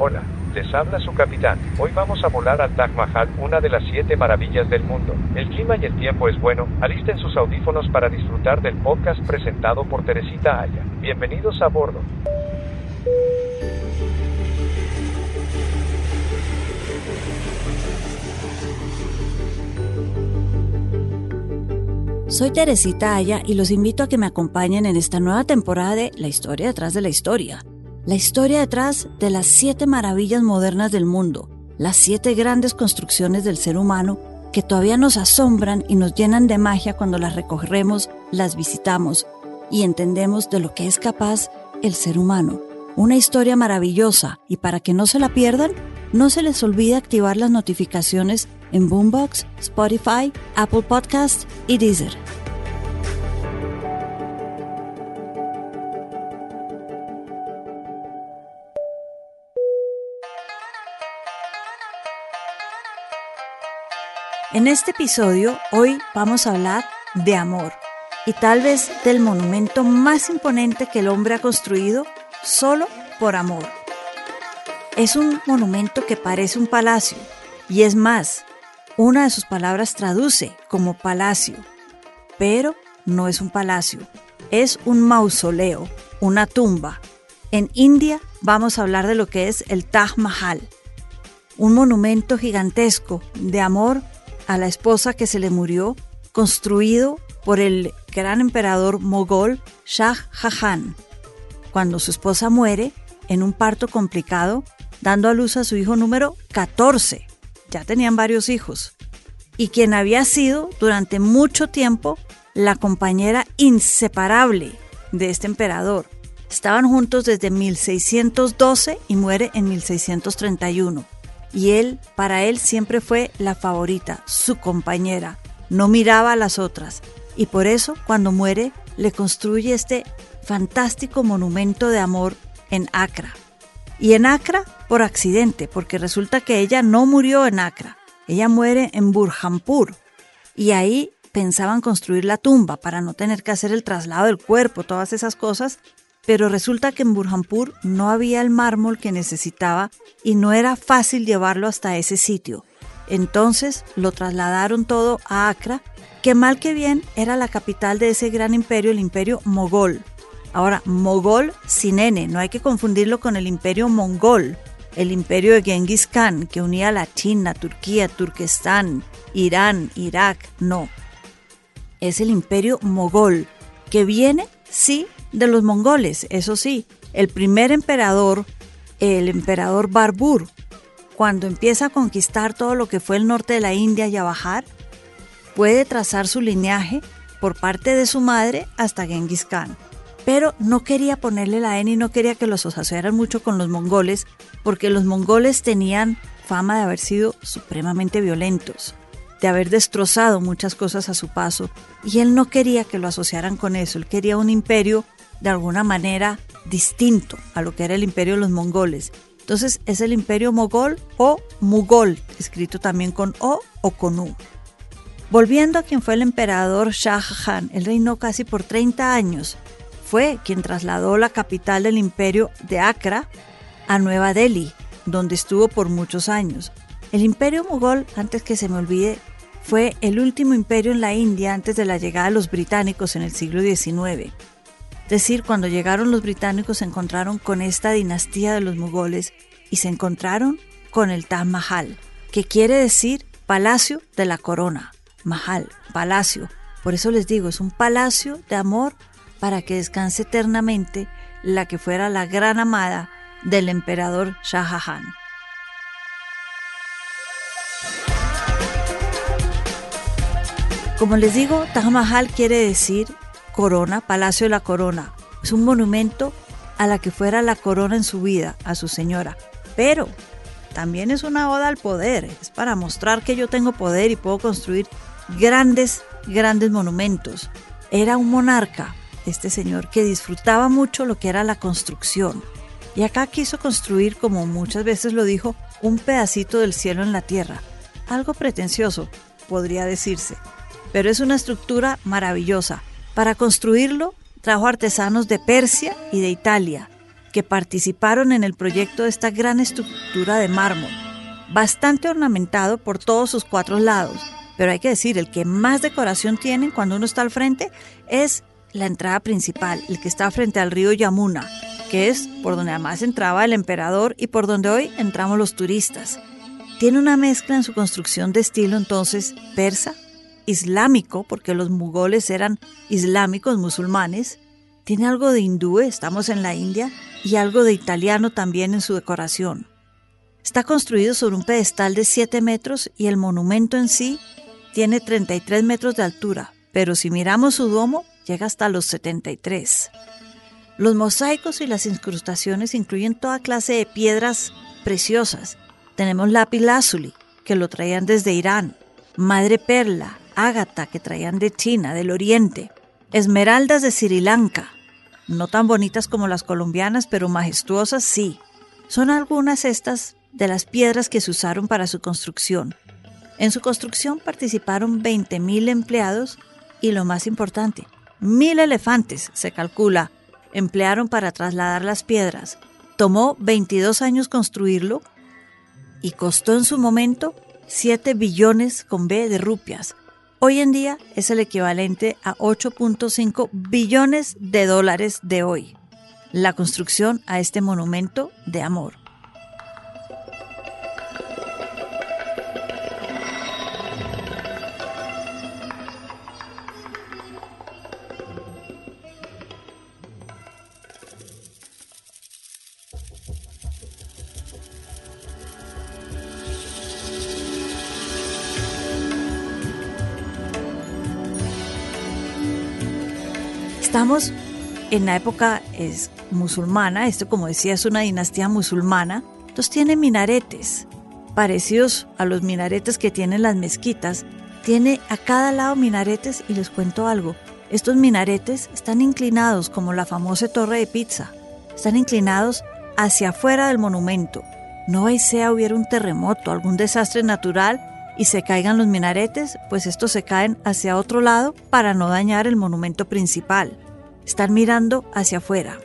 Hola, les habla su capitán. Hoy vamos a volar al Taj Mahal, una de las siete maravillas del mundo. El clima y el tiempo es bueno, alisten sus audífonos para disfrutar del podcast presentado por Teresita Aya. Bienvenidos a bordo. Soy Teresita Aya y los invito a que me acompañen en esta nueva temporada de La historia detrás de la historia. La historia detrás de las siete maravillas modernas del mundo, las siete grandes construcciones del ser humano que todavía nos asombran y nos llenan de magia cuando las recorremos, las visitamos y entendemos de lo que es capaz el ser humano. Una historia maravillosa y para que no se la pierdan, no se les olvide activar las notificaciones en Boombox, Spotify, Apple Podcast y Deezer. En este episodio, hoy vamos a hablar de amor y tal vez del monumento más imponente que el hombre ha construido solo por amor. Es un monumento que parece un palacio y es más, una de sus palabras traduce como palacio, pero no es un palacio, es un mausoleo, una tumba. En India vamos a hablar de lo que es el Taj Mahal, un monumento gigantesco de amor a la esposa que se le murió, construido por el gran emperador mogol Shah Jahan. Cuando su esposa muere en un parto complicado, dando a luz a su hijo número 14. Ya tenían varios hijos. Y quien había sido durante mucho tiempo la compañera inseparable de este emperador. Estaban juntos desde 1612 y muere en 1631 y él, para él siempre fue la favorita, su compañera, no miraba a las otras, y por eso cuando muere le construye este fantástico monumento de amor en Accra. Y en Accra por accidente, porque resulta que ella no murió en Accra, ella muere en Burhanpur, y ahí pensaban construir la tumba para no tener que hacer el traslado del cuerpo, todas esas cosas, pero resulta que en Burhanpur no había el mármol que necesitaba y no era fácil llevarlo hasta ese sitio. Entonces lo trasladaron todo a Accra, que mal que bien era la capital de ese gran imperio, el imperio mogol. Ahora, mogol sin N, no hay que confundirlo con el imperio mongol, el imperio de Genghis Khan, que unía la China, Turquía, Turquestán, Irán, Irak, no. Es el imperio mogol, que viene, sí, de los mongoles, eso sí. El primer emperador, el emperador Barbur, cuando empieza a conquistar todo lo que fue el norte de la India y a bajar, puede trazar su linaje por parte de su madre hasta Genghis Khan. Pero no quería ponerle la N y no quería que los asociaran mucho con los mongoles, porque los mongoles tenían fama de haber sido supremamente violentos, de haber destrozado muchas cosas a su paso, y él no quería que lo asociaran con eso, él quería un imperio de alguna manera distinto a lo que era el imperio de los mongoles. Entonces es el imperio mogol o mugol, escrito también con O o con U. Volviendo a quien fue el emperador Shah Jahan, él reinó casi por 30 años. Fue quien trasladó la capital del imperio de Accra a Nueva Delhi, donde estuvo por muchos años. El imperio mogol, antes que se me olvide, fue el último imperio en la India antes de la llegada de los británicos en el siglo XIX decir, cuando llegaron los británicos se encontraron con esta dinastía de los mugoles y se encontraron con el Taj Mahal, que quiere decir palacio de la corona. Mahal, palacio. Por eso les digo, es un palacio de amor para que descanse eternamente la que fuera la gran amada del emperador Shah Jahan. Como les digo, Taj Mahal quiere decir corona, Palacio de la Corona. Es un monumento a la que fuera la corona en su vida, a su señora. Pero también es una oda al poder, es para mostrar que yo tengo poder y puedo construir grandes, grandes monumentos. Era un monarca, este señor, que disfrutaba mucho lo que era la construcción. Y acá quiso construir, como muchas veces lo dijo, un pedacito del cielo en la tierra. Algo pretencioso, podría decirse. Pero es una estructura maravillosa, para construirlo, trajo artesanos de Persia y de Italia. que participaron en el proyecto de esta gran estructura de mármol, bastante ornamentado por todos sus cuatro lados. Pero hay que decir, el que más decoración tiene cuando uno está al frente es la entrada principal, el que está frente al río Yamuna, que es por donde además entraba el emperador y por donde hoy entramos los turistas. Tiene una mezcla en su construcción de estilo entonces persa, islámico, porque los mugoles eran islámicos musulmanes, tiene algo de hindú, estamos en la India, y algo de italiano también en su decoración. Está construido sobre un pedestal de 7 metros y el monumento en sí tiene 33 metros de altura, pero si miramos su domo, llega hasta los 73. Los mosaicos y las incrustaciones incluyen toda clase de piedras preciosas. Tenemos lápiz lazuli, que lo traían desde Irán, madre perla, ágata, que traían de China, del Oriente, esmeraldas de Sri Lanka, no tan bonitas como las colombianas, pero majestuosas sí. Son algunas estas de las piedras que se usaron para su construcción. En su construcción participaron 20.000 empleados y lo más importante, mil elefantes, se calcula, emplearon para trasladar las piedras. Tomó 22 años construirlo y costó en su momento 7 billones con B de rupias, hoy en día es el equivalente a 8.5 billones de dólares de hoy. La construcción a este monumento de amor. Estamos en la época es musulmana, esto como decía es una dinastía musulmana, entonces tiene minaretes parecidos a los minaretes que tienen las mezquitas. Tiene a cada lado minaretes y les cuento algo. Estos minaretes están inclinados como la famosa torre de pizza. Están inclinados hacia afuera del monumento. No hay sea hubiera un terremoto, algún desastre natural y se caigan los minaretes, pues estos se caen hacia otro lado para no dañar el monumento principal. Están mirando hacia afuera.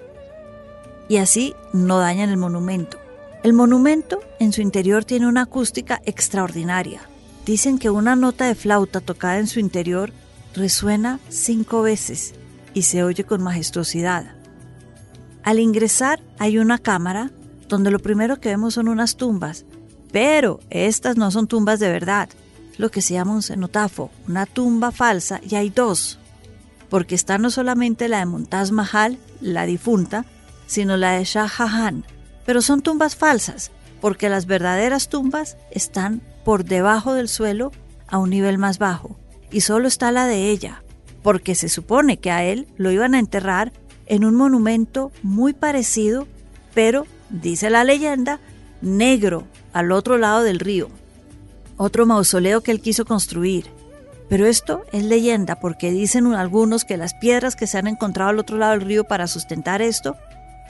Y así no dañan el monumento. El monumento en su interior tiene una acústica extraordinaria. Dicen que una nota de flauta tocada en su interior resuena cinco veces y se oye con majestuosidad. Al ingresar hay una cámara donde lo primero que vemos son unas tumbas pero estas no son tumbas de verdad, lo que se llama un cenotafo, una tumba falsa, y hay dos, porque está no solamente la de Montaz Mahal, la difunta, sino la de Shah Jahan, pero son tumbas falsas, porque las verdaderas tumbas están por debajo del suelo a un nivel más bajo, y solo está la de ella, porque se supone que a él lo iban a enterrar en un monumento muy parecido, pero, dice la leyenda, negro, al otro lado del río, otro mausoleo que él quiso construir. Pero esto es leyenda porque dicen algunos que las piedras que se han encontrado al otro lado del río para sustentar esto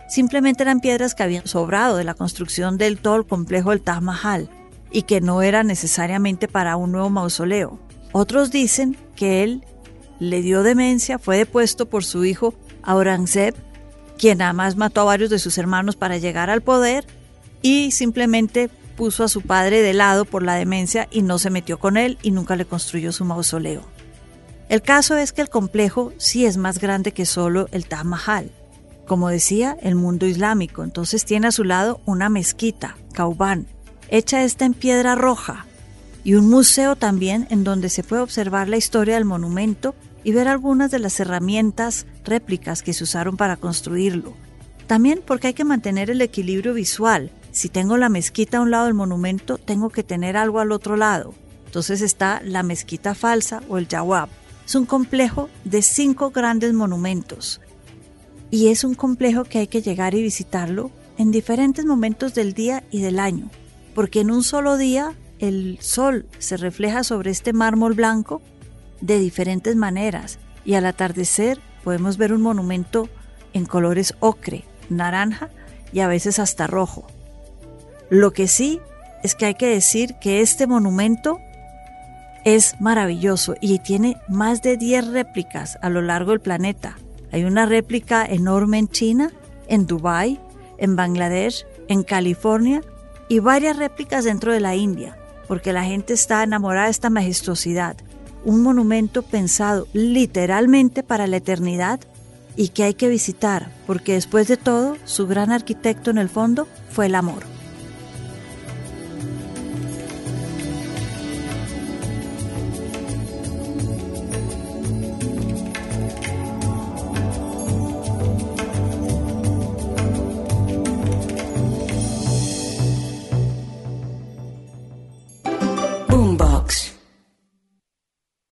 simplemente eran piedras que habían sobrado de la construcción del todo el complejo del Taj Mahal y que no eran necesariamente para un nuevo mausoleo. Otros dicen que él le dio demencia, fue depuesto por su hijo Aurangzeb, quien además mató a varios de sus hermanos para llegar al poder y simplemente puso a su padre de lado por la demencia y no se metió con él y nunca le construyó su mausoleo. El caso es que el complejo sí es más grande que solo el Taj Mahal. Como decía, el mundo islámico, entonces tiene a su lado una mezquita, Kauban, hecha esta en piedra roja, y un museo también en donde se puede observar la historia del monumento y ver algunas de las herramientas réplicas que se usaron para construirlo. También porque hay que mantener el equilibrio visual, si tengo la mezquita a un lado del monumento, tengo que tener algo al otro lado. Entonces está la mezquita falsa o el Jawab. Es un complejo de cinco grandes monumentos. Y es un complejo que hay que llegar y visitarlo en diferentes momentos del día y del año. Porque en un solo día el sol se refleja sobre este mármol blanco de diferentes maneras. Y al atardecer podemos ver un monumento en colores ocre, naranja y a veces hasta rojo. Lo que sí es que hay que decir que este monumento es maravilloso y tiene más de 10 réplicas a lo largo del planeta. Hay una réplica enorme en China, en Dubái, en Bangladesh, en California y varias réplicas dentro de la India, porque la gente está enamorada de esta majestuosidad, un monumento pensado literalmente para la eternidad y que hay que visitar, porque después de todo, su gran arquitecto en el fondo fue el amor.